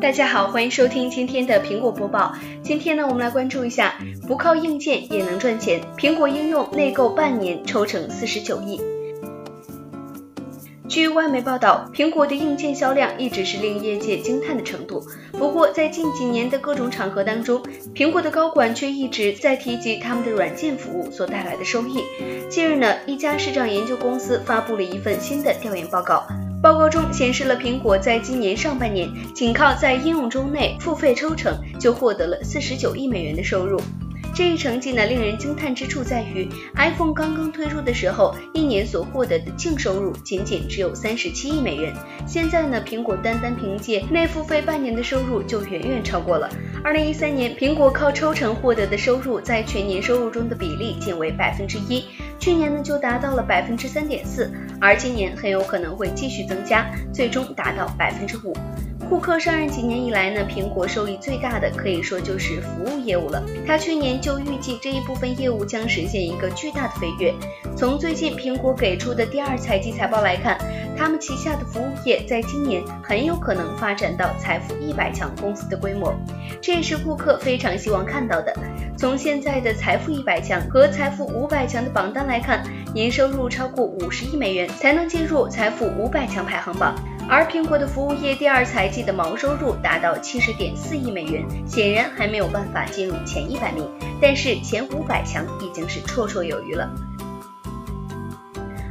大家好，欢迎收听今天的苹果播报。今天呢，我们来关注一下，不靠硬件也能赚钱，苹果应用内购半年抽成四十九亿。据外媒报道，苹果的硬件销量一直是令业界惊叹的程度。不过，在近几年的各种场合当中，苹果的高管却一直在提及他们的软件服务所带来的收益。近日呢，一家市场研究公司发布了一份新的调研报告。报告中显示了苹果在今年上半年仅靠在应用中内付费抽成就获得了四十九亿美元的收入。这一成绩呢，令人惊叹之处在于，iPhone 刚刚推出的时候，一年所获得的净收入仅仅只有三十七亿美元。现在呢，苹果单单凭借内付费半年的收入就远远超过了。二零一三年，苹果靠抽成获得的收入在全年收入中的比例仅为百分之一。去年呢就达到了百分之三点四，而今年很有可能会继续增加，最终达到百分之五。库克上任几年以来呢，苹果受益最大的可以说就是服务业务了。他去年就预计这一部分业务将实现一个巨大的飞跃。从最近苹果给出的第二财季财报来看，他们旗下的服务业在今年很有可能发展到财富一百强公司的规模，这也是顾客非常希望看到的。从现在的财富一百强和财富五百强的榜单来看，年收入超过五十亿美元才能进入财富五百强排行榜。而苹果的服务业第二财季的毛收入达到七十点四亿美元，显然还没有办法进入前一百名，但是前五百强已经是绰绰有余了。